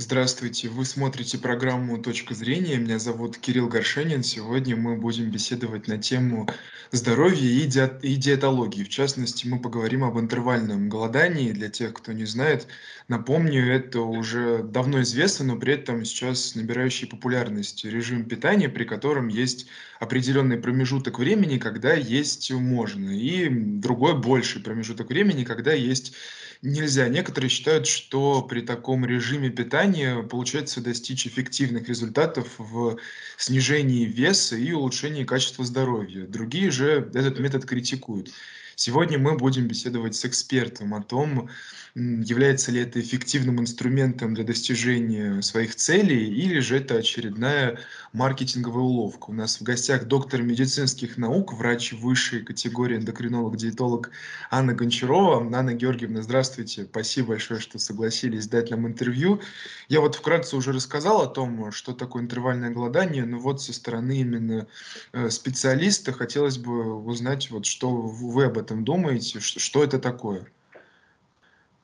Здравствуйте, вы смотрите программу «Точка зрения». Меня зовут Кирилл Горшенин. Сегодня мы будем беседовать на тему здоровья и, ди- и диетологии. В частности, мы поговорим об интервальном голодании. Для тех, кто не знает, напомню, это уже давно известно, но при этом сейчас набирающий популярность режим питания, при котором есть определенный промежуток времени, когда есть можно, и другой больший промежуток времени, когда есть нельзя. Некоторые считают, что при таком режиме питания получается достичь эффективных результатов в снижении веса и улучшении качества здоровья. Другие же этот метод критикуют. Сегодня мы будем беседовать с экспертом о том, является ли это эффективным инструментом для достижения своих целей или же это очередная маркетинговая уловка. У нас в гостях доктор медицинских наук, врач высшей категории эндокринолог-диетолог Анна Гончарова. Анна Георгиевна, здравствуйте. Спасибо большое, что согласились дать нам интервью. Я вот вкратце уже рассказал о том, что такое интервальное голодание, но вот со стороны именно э, специалиста хотелось бы узнать, вот что вы об этом думаете, что это такое.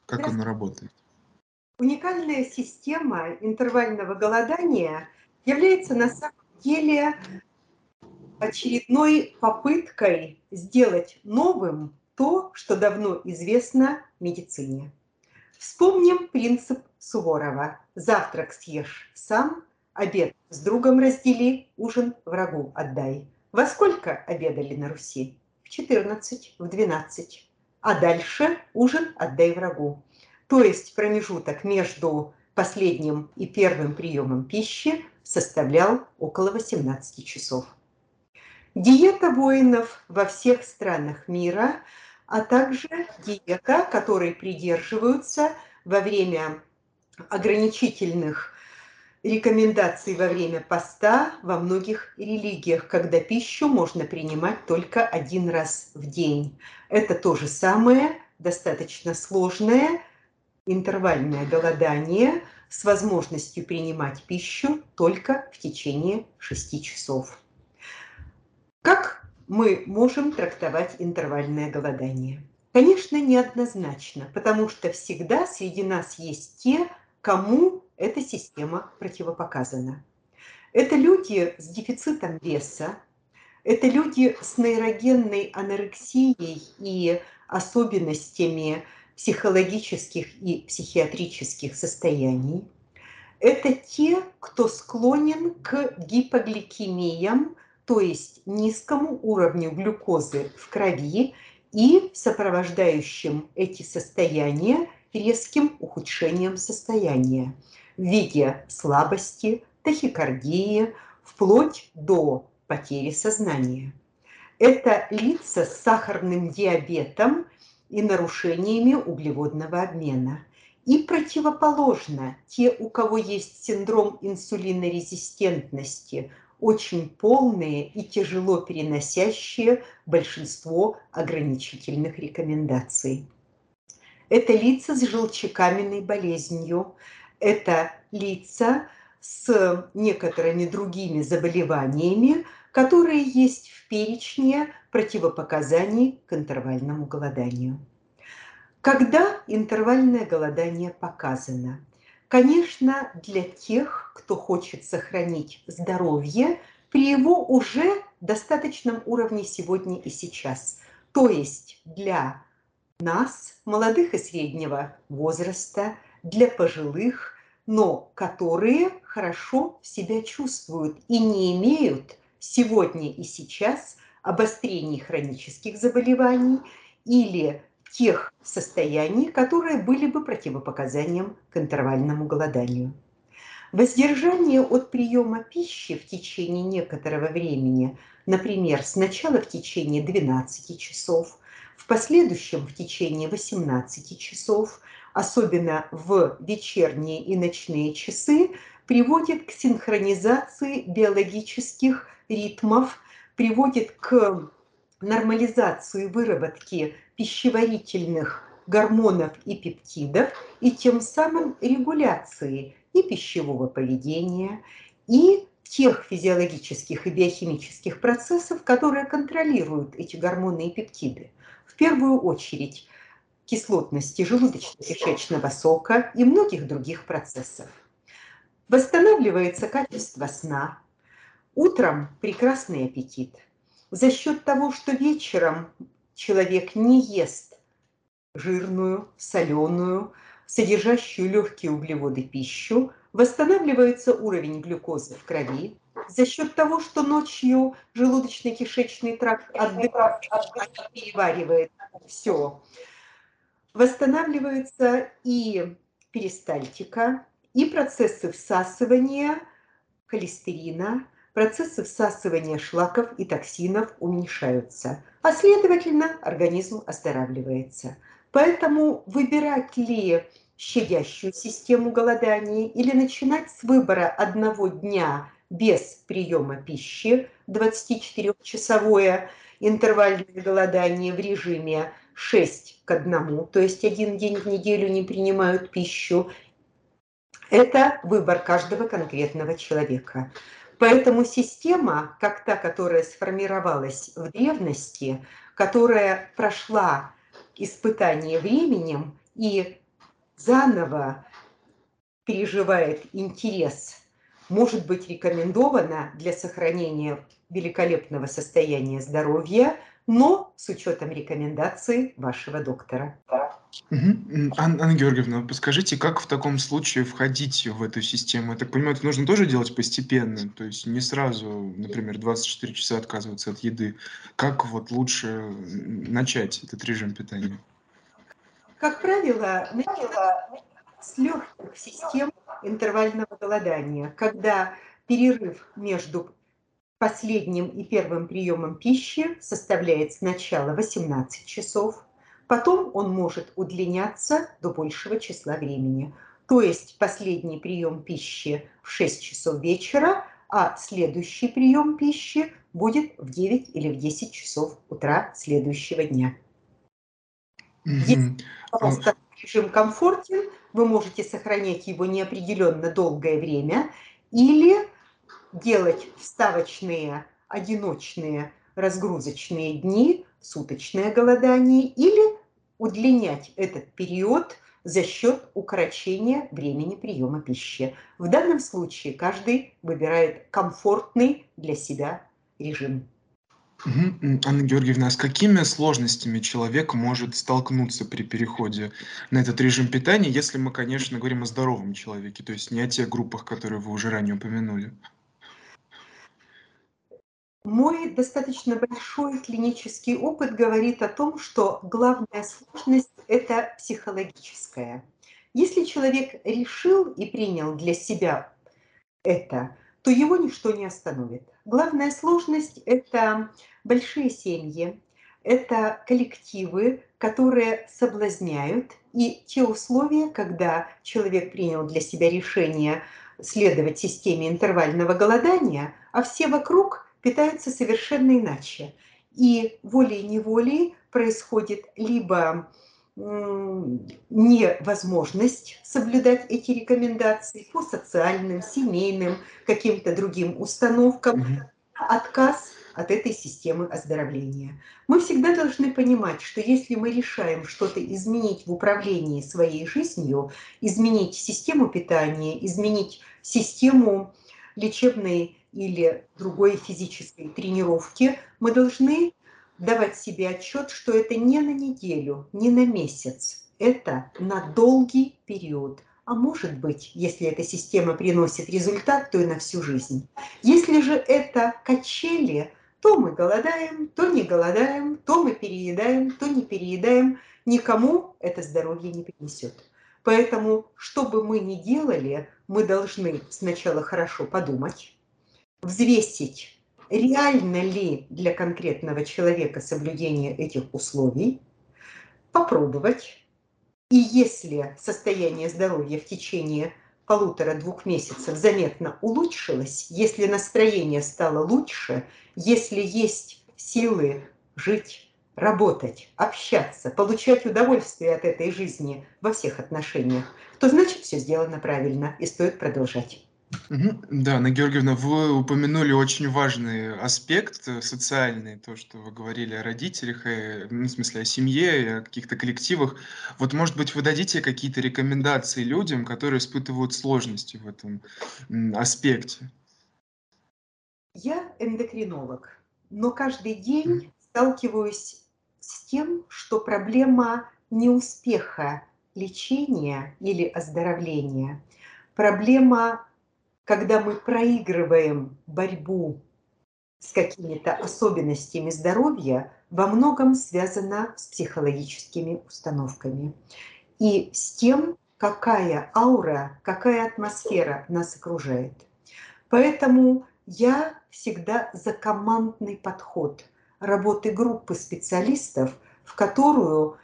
Как она работает? Уникальная система интервального голодания является на самом деле очередной попыткой сделать новым то, что давно известно медицине. Вспомним принцип Суворова. Завтрак съешь сам, обед с другом раздели, ужин врагу отдай. Во сколько обедали на Руси? В 14, в 12 а дальше ужин отдай врагу. То есть промежуток между последним и первым приемом пищи составлял около 18 часов. Диета воинов во всех странах мира, а также диета, которой придерживаются во время ограничительных рекомендаций во время поста во многих религиях, когда пищу можно принимать только один раз в день. Это то же самое, достаточно сложное интервальное голодание с возможностью принимать пищу только в течение 6 часов. Как мы можем трактовать интервальное голодание? Конечно, неоднозначно, потому что всегда среди нас есть те, кому эта система противопоказана. Это люди с дефицитом веса, это люди с нейрогенной анорексией и особенностями психологических и психиатрических состояний. Это те, кто склонен к гипогликемиям, то есть низкому уровню глюкозы в крови и сопровождающим эти состояния резким ухудшением состояния в виде слабости, тахикардии, вплоть до потери сознания. Это лица с сахарным диабетом и нарушениями углеводного обмена. И противоположно, те, у кого есть синдром инсулинорезистентности, очень полные и тяжело переносящие большинство ограничительных рекомендаций. Это лица с желчекаменной болезнью, это лица с некоторыми другими заболеваниями, которые есть в перечне противопоказаний к интервальному голоданию. Когда интервальное голодание показано? Конечно, для тех, кто хочет сохранить здоровье при его уже достаточном уровне сегодня и сейчас. То есть для нас, молодых и среднего возраста, для пожилых, но которые хорошо себя чувствуют и не имеют сегодня и сейчас обострений хронических заболеваний или тех состояний, которые были бы противопоказанием к интервальному голоданию. Воздержание от приема пищи в течение некоторого времени, например, сначала в течение 12 часов, в последующем в течение 18 часов, особенно в вечерние и ночные часы, приводит к синхронизации биологических ритмов, приводит к нормализации выработки пищеварительных гормонов и пептидов и тем самым регуляции и пищевого поведения, и тех физиологических и биохимических процессов, которые контролируют эти гормоны и пептиды. В первую очередь кислотности желудочно-кишечного сока и многих других процессов. Восстанавливается качество сна. Утром прекрасный аппетит. За счет того, что вечером человек не ест жирную, соленую, содержащую легкие углеводы пищу, восстанавливается уровень глюкозы в крови. За счет того, что ночью желудочно-кишечный тракт отдыхает, переваривает все, восстанавливается и перистальтика, и процессы всасывания холестерина, процессы всасывания шлаков и токсинов уменьшаются, а следовательно организм оздоравливается. Поэтому выбирать ли щадящую систему голодания или начинать с выбора одного дня без приема пищи, 24-часовое интервальное голодание в режиме 6 к 1, то есть один день в неделю не принимают пищу, это выбор каждого конкретного человека. Поэтому система, как та, которая сформировалась в древности, которая прошла испытание временем и заново переживает интерес, может быть рекомендована для сохранения великолепного состояния здоровья, но с учетом рекомендаций вашего доктора. Мгм. Анна Георгиевна, подскажите, как в таком случае входить в эту систему? Я так понимаю, это нужно тоже делать постепенно, то есть не сразу, например, 24 часа отказываться от еды. Как вот лучше начать этот режим питания? Как правило, с легких систем интервального голодания, когда перерыв между последним и первым приемом пищи составляет сначала 18 часов, Потом он может удлиняться до большего числа времени. То есть последний прием пищи в 6 часов вечера, а следующий прием пищи будет в 9 или в 10 часов утра следующего дня. Если просто режим комфортен, вы можете сохранять его неопределенно долгое время или делать вставочные, одиночные разгрузочные дни, суточное голодание или удлинять этот период за счет укорочения времени приема пищи. В данном случае каждый выбирает комфортный для себя режим. Анна Георгиевна, а с какими сложностями человек может столкнуться при переходе на этот режим питания, если мы, конечно, говорим о здоровом человеке, то есть не о тех группах, которые вы уже ранее упомянули? Мой достаточно большой клинический опыт говорит о том, что главная сложность – это психологическая. Если человек решил и принял для себя это, то его ничто не остановит. Главная сложность – это большие семьи, это коллективы, которые соблазняют, и те условия, когда человек принял для себя решение следовать системе интервального голодания, а все вокруг питаются совершенно иначе. И волей-неволей происходит либо невозможность соблюдать эти рекомендации по социальным, семейным, каким-то другим установкам, угу. отказ от этой системы оздоровления. Мы всегда должны понимать, что если мы решаем что-то изменить в управлении своей жизнью, изменить систему питания, изменить систему лечебной или другой физической тренировки, мы должны давать себе отчет, что это не на неделю, не на месяц, это на долгий период. А может быть, если эта система приносит результат, то и на всю жизнь. Если же это качели, то мы голодаем, то не голодаем, то мы переедаем, то не переедаем. Никому это здоровье не принесет. Поэтому, что бы мы ни делали, мы должны сначала хорошо подумать, взвесить, реально ли для конкретного человека соблюдение этих условий, попробовать. И если состояние здоровья в течение полутора-двух месяцев заметно улучшилось, если настроение стало лучше, если есть силы жить, работать, общаться, получать удовольствие от этой жизни во всех отношениях, то значит все сделано правильно и стоит продолжать. Да, Анна Георгиевна, вы упомянули очень важный аспект э, социальный, то, что вы говорили о родителях, э, ну, в смысле о семье, и о каких-то коллективах. Вот, может быть, вы дадите какие-то рекомендации людям, которые испытывают сложности в этом аспекте? Я эндокринолог, но каждый день сталкиваюсь с тем, что проблема неуспеха лечения или оздоровления, проблема, когда мы проигрываем борьбу с какими-то особенностями здоровья, во многом связана с психологическими установками и с тем, какая аура, какая атмосфера нас окружает. Поэтому я всегда за командный подход работы группы специалистов, в которую,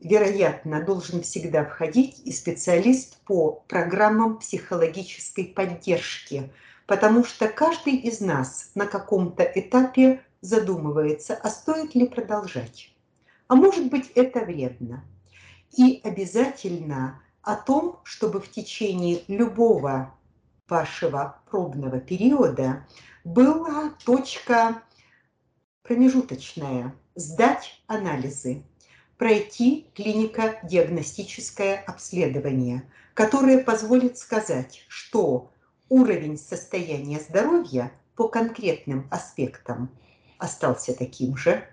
вероятно, должен всегда входить и специалист по программам психологической поддержки, потому что каждый из нас на каком-то этапе задумывается, а стоит ли продолжать. А может быть, это вредно. И обязательно о том, чтобы в течение любого вашего пробного периода была точка промежуточная – сдать анализы, пройти клинико-диагностическое обследование, которое позволит сказать, что уровень состояния здоровья по конкретным аспектам остался таким же,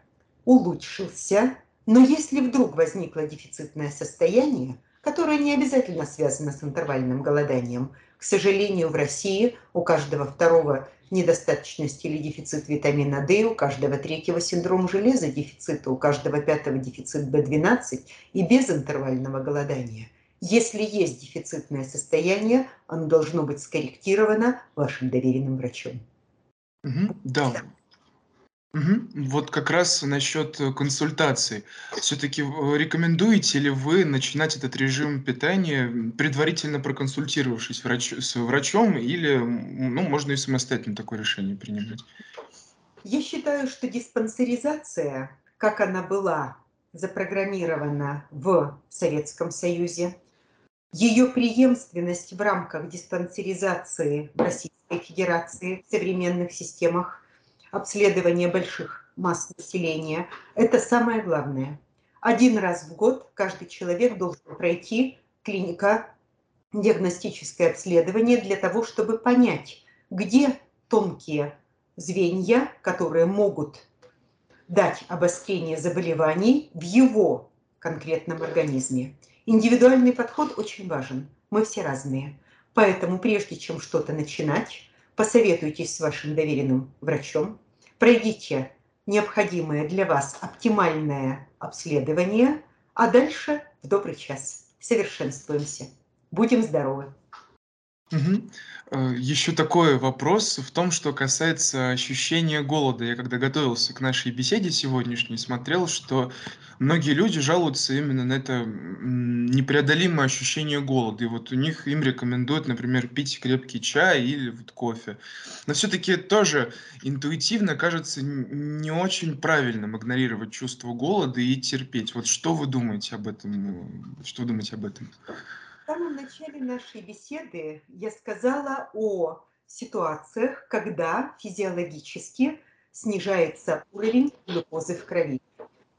улучшился, но если вдруг возникло дефицитное состояние, которое не обязательно связано с интервальным голоданием, к сожалению, в России у каждого второго недостаточность или дефицит витамина D, у каждого третьего синдром железа дефицита, у каждого пятого дефицит B12 и без интервального голодания. Если есть дефицитное состояние, оно должно быть скорректировано вашим доверенным врачом. Мгм. Да, Мгм. Вот как раз насчет э, консультаций. Все-таки рекомендуете ли вы начинать этот режим питания, предварительно проконсультировавшись врач, с врачом, или ну, можно и самостоятельно такое решение принимать? Я считаю, что диспансеризация, как она была запрограммирована в Советском Союзе, ее преемственность в рамках диспансеризации в Российской Федерации в современных системах обследование больших масс населения, это самое главное. Один раз в год каждый человек должен пройти клиника диагностическое обследование для того, чтобы понять, где тонкие звенья, которые могут дать обострение заболеваний в его конкретном организме. Индивидуальный подход очень важен. Мы все разные. Поэтому прежде чем что-то начинать, посоветуйтесь с вашим доверенным врачом, пройдите необходимое для вас оптимальное обследование, а дальше в добрый час. Совершенствуемся. Будем здоровы. Мгм. Э, Еще такой вопрос в том, что касается ощущения голода. Я когда готовился к нашей беседе сегодняшней, смотрел, что многие люди жалуются именно на это непреодолимое ощущение голода. И вот у них им рекомендуют, например, пить крепкий чай или вот кофе. Но все-таки тоже интуитивно кажется не очень правильным игнорировать чувство голода и терпеть. Вот что вы думаете об этом? Что вы думаете об этом? В самом начале нашей беседы я сказала о ситуациях, когда физиологически снижается уровень глюкозы в крови.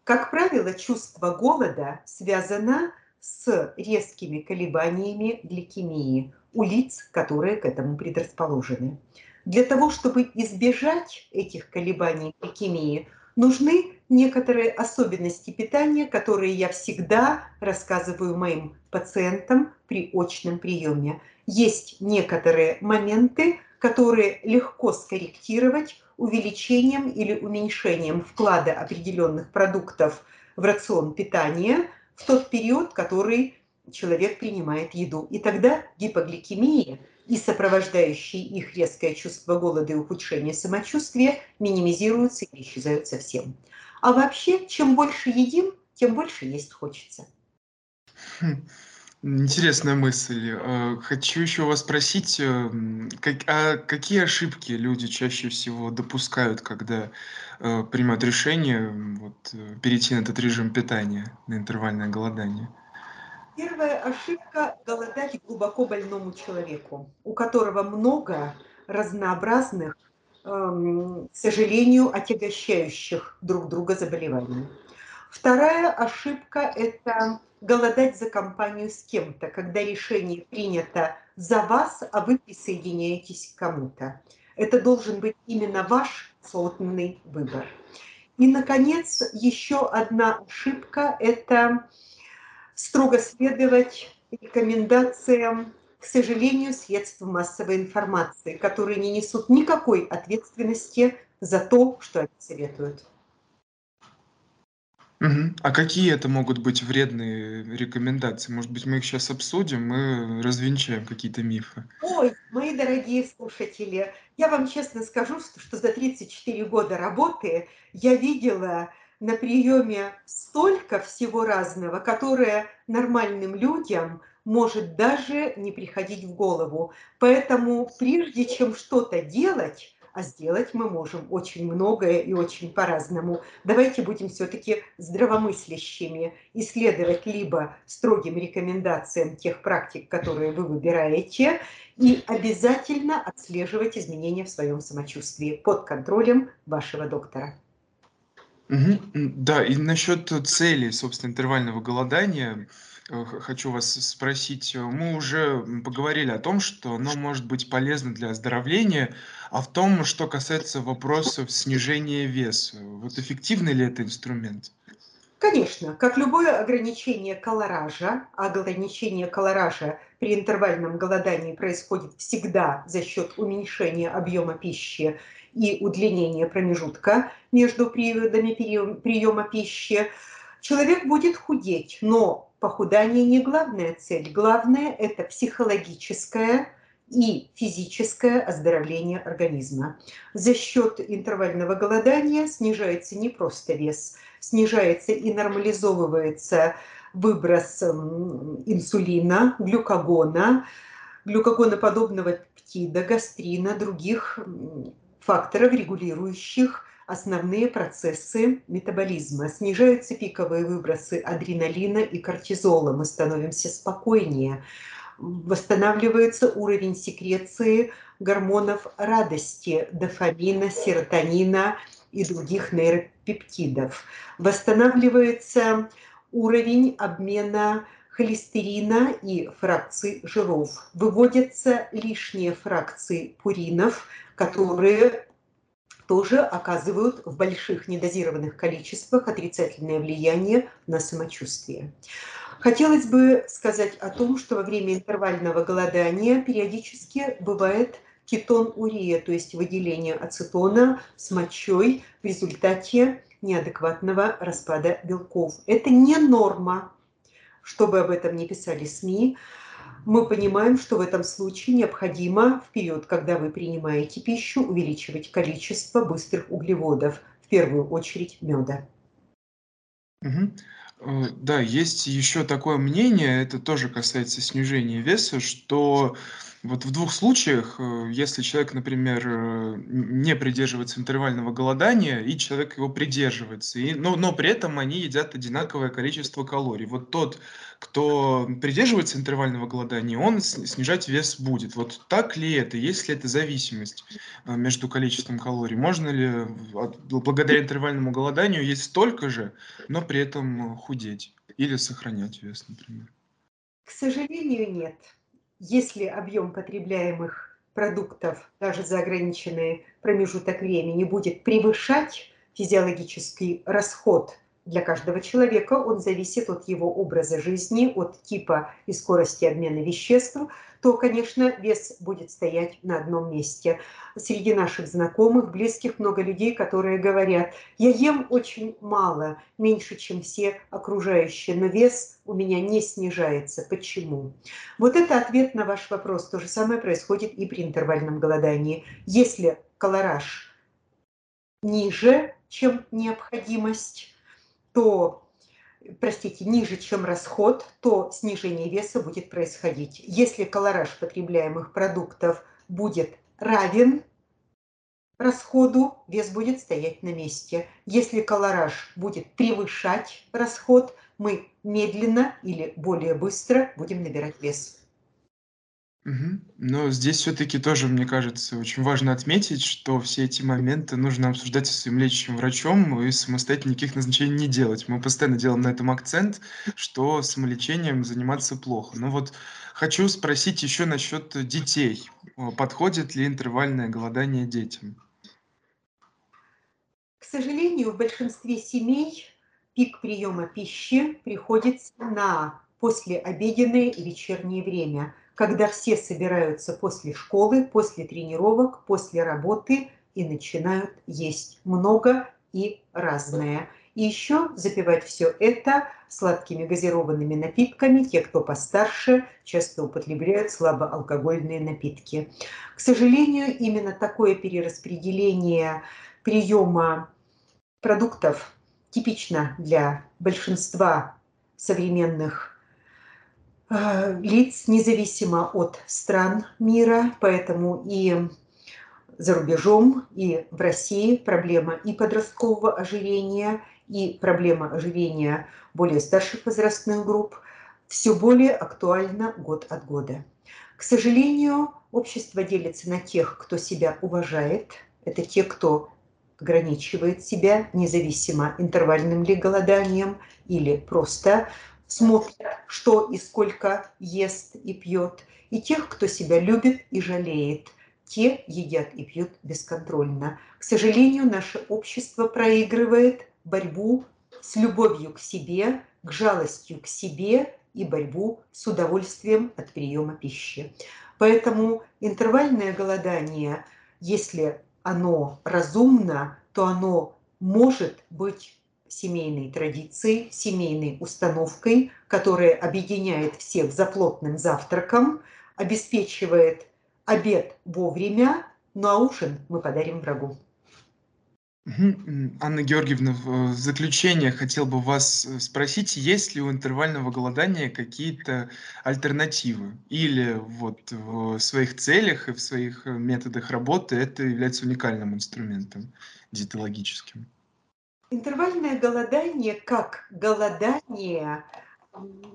Как правило, чувство голода связано с резкими колебаниями гликемии у лиц, которые к этому предрасположены. Для того, чтобы избежать этих колебаний гликемии, нужны некоторые особенности питания, которые я всегда рассказываю моим пациентам при очном приеме. Есть некоторые моменты, которые легко скорректировать увеличением или уменьшением вклада определенных продуктов в рацион питания в тот период, который человек принимает еду. И тогда гипогликемия и сопровождающие их резкое чувство голода и ухудшение самочувствия минимизируются и исчезают совсем. А вообще, чем больше едим, тем больше есть хочется. Хм. Интересная мысль. Э, хочу еще вас спросить, эм, как, а какие ошибки люди чаще всего допускают, когда э, принимают решение вот, э, перейти на этот режим питания, на интервальное голодание? Первая ошибка – голодать глубоко больному человеку, у которого много разнообразных, к сожалению, отягощающих друг друга заболеваний. Вторая ошибка – это голодать за компанию с кем-то, когда решение принято за вас, а вы присоединяетесь к кому-то. Это должен быть именно ваш осознанный выбор. И, наконец, еще одна ошибка – это строго следовать рекомендациям, к сожалению, средств массовой информации, которые не несут никакой ответственности за то, что они советуют. А какие это могут быть вредные рекомендации? Может быть, мы их сейчас обсудим, мы развенчаем какие-то мифы. Ой, мои дорогие слушатели, я вам честно скажу, что за 34 года работы я видела на приеме столько всего разного, которое нормальным людям может даже не приходить в голову. Поэтому прежде чем что-то делать, а сделать мы можем очень многое и очень по-разному. Давайте будем все-таки здравомыслящими, исследовать либо строгим рекомендациям тех практик, которые вы выбираете, и обязательно отслеживать изменения в своем самочувствии под контролем вашего доктора. Мгм. Да, и насчет цели, собственно, интервального голодания хочу вас спросить. Мы уже поговорили о том, что оно может быть полезно для оздоровления, а в том, что касается вопросов снижения веса, вот эффективный ли это инструмент? Конечно, как любое ограничение колоража, а ограничение колоража при интервальном голодании происходит всегда за счет уменьшения объема пищи и удлинения промежутка между периодами приема пищи, человек будет худеть, но похудание не главная цель. Главное – это психологическое и физическое оздоровление организма. За счет интервального голодания снижается не просто вес, снижается и нормализовывается выброс инсулина, глюкогона, глюкогоноподобного пептида, гастрина, других факторов, регулирующих основные процессы метаболизма. Снижаются пиковые выбросы адреналина и кортизола, мы становимся спокойнее. Восстанавливается уровень секреции гормонов радости, дофамина, серотонина и других нейропептидов. Восстанавливается уровень обмена холестерина и фракций жиров. Выводятся лишние фракции пуринов, которые тоже оказывают в больших недозированных количествах отрицательное влияние на самочувствие. Хотелось бы сказать о том, что во время интервального голодания периодически бывает кетон-урия, то есть выделение ацетона с мочой в результате неадекватного распада белков. Это не норма, чтобы об этом не писали СМИ мы понимаем, что в этом случае необходимо в период, когда вы принимаете пищу, увеличивать количество быстрых углеводов, в первую очередь меда. Угу. Да, есть еще такое мнение, это тоже касается снижения веса, что вот в двух случаях, э, если человек, например, э, не придерживается интервального голодания, и человек его придерживается, и, но, но при этом они едят одинаковое количество калорий. Вот тот, кто придерживается интервального голодания, он снижать вес будет. Вот так ли это? Есть ли это зависимость э, между количеством калорий? Можно ли благодаря интервальному голоданию есть столько же, но при этом худеть или сохранять вес, например? К сожалению, нет если объем потребляемых продуктов даже за ограниченный промежуток времени будет превышать физиологический расход для каждого человека, он зависит от его образа жизни, от типа и скорости обмена веществ, то, конечно, вес будет стоять на одном месте. Среди наших знакомых, близких много людей, которые говорят, я ем очень мало, меньше, чем все окружающие, но вес у меня не снижается. Почему? Вот это ответ на ваш вопрос. То же самое происходит и при интервальном голодании. Если колораж ниже, чем необходимость, то простите, ниже, чем расход, то снижение веса будет происходить. Если колораж потребляемых продуктов будет равен расходу, вес будет стоять на месте. Если колораж будет превышать расход, мы медленно или более быстро будем набирать вес. Но здесь все-таки тоже, мне кажется, очень важно отметить, что все эти моменты нужно обсуждать со своим лечащим врачом и самостоятельно никаких назначений не делать. Мы постоянно делаем на этом акцент, что самолечением заниматься плохо. Но вот хочу спросить еще насчет детей. Подходит ли интервальное голодание детям? К сожалению, в большинстве семей пик приема пищи приходится на послеобеденное и вечернее время – когда все собираются после школы, после тренировок, после работы и начинают есть много и разное. И еще запивать все это сладкими газированными напитками. Те, кто постарше, часто употребляют слабоалкогольные напитки. К сожалению, именно такое перераспределение приема продуктов типично для большинства современных лиц, независимо от стран мира, поэтому и за рубежом, и в России проблема и подросткового ожирения, и проблема ожирения более старших возрастных групп все более актуальна год от года. К сожалению, общество делится на тех, кто себя уважает, это те, кто ограничивает себя, независимо интервальным ли голоданием или просто смотрят, что и сколько ест и пьет, и тех, кто себя любит и жалеет. Те едят и пьют бесконтрольно. К сожалению, наше общество проигрывает борьбу с любовью к себе, к жалостью к себе и борьбу с удовольствием от приема пищи. Поэтому интервальное голодание, если оно разумно, то оно может быть семейной традицией, семейной установкой, которая объединяет всех за плотным завтраком, обеспечивает обед вовремя, ну а ужин мы подарим врагу. Анна Георгиевна, в заключение хотел бы вас э, спросить, есть ли у интервального голодания какие-то альтернативы? Или вот в своих целях и в своих э, методах работы это является уникальным инструментом диетологическим? Интервальное голодание как голодание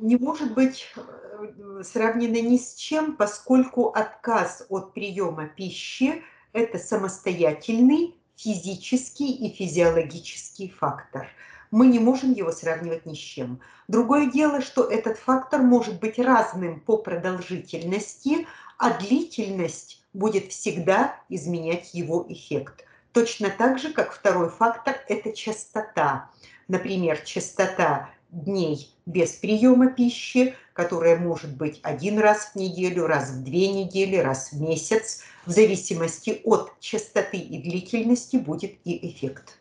не может быть э, сравнено ни с чем, поскольку отказ от приема пищи – это самостоятельный физический и физиологический фактор. Мы не можем его сравнивать ни с чем. Другое дело, что этот фактор может быть разным по продолжительности, а длительность будет всегда изменять его эффект – Точно так же, как второй фактор – это частота. Например, частота дней без приема пищи, которая может быть один раз в неделю, раз в две недели, раз в месяц. В зависимости от частоты и длительности будет и эффект.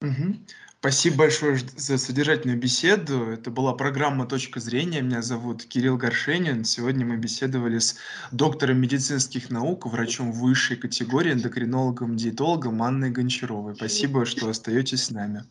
Угу. Спасибо большое за содержательную беседу. Это была программа «Точка зрения». Меня зовут Кирилл Горшенин. Сегодня мы беседовали с доктором медицинских наук, врачом высшей категории, эндокринологом, диетологом Анной Гончаровой. Спасибо, что остаетесь с нами.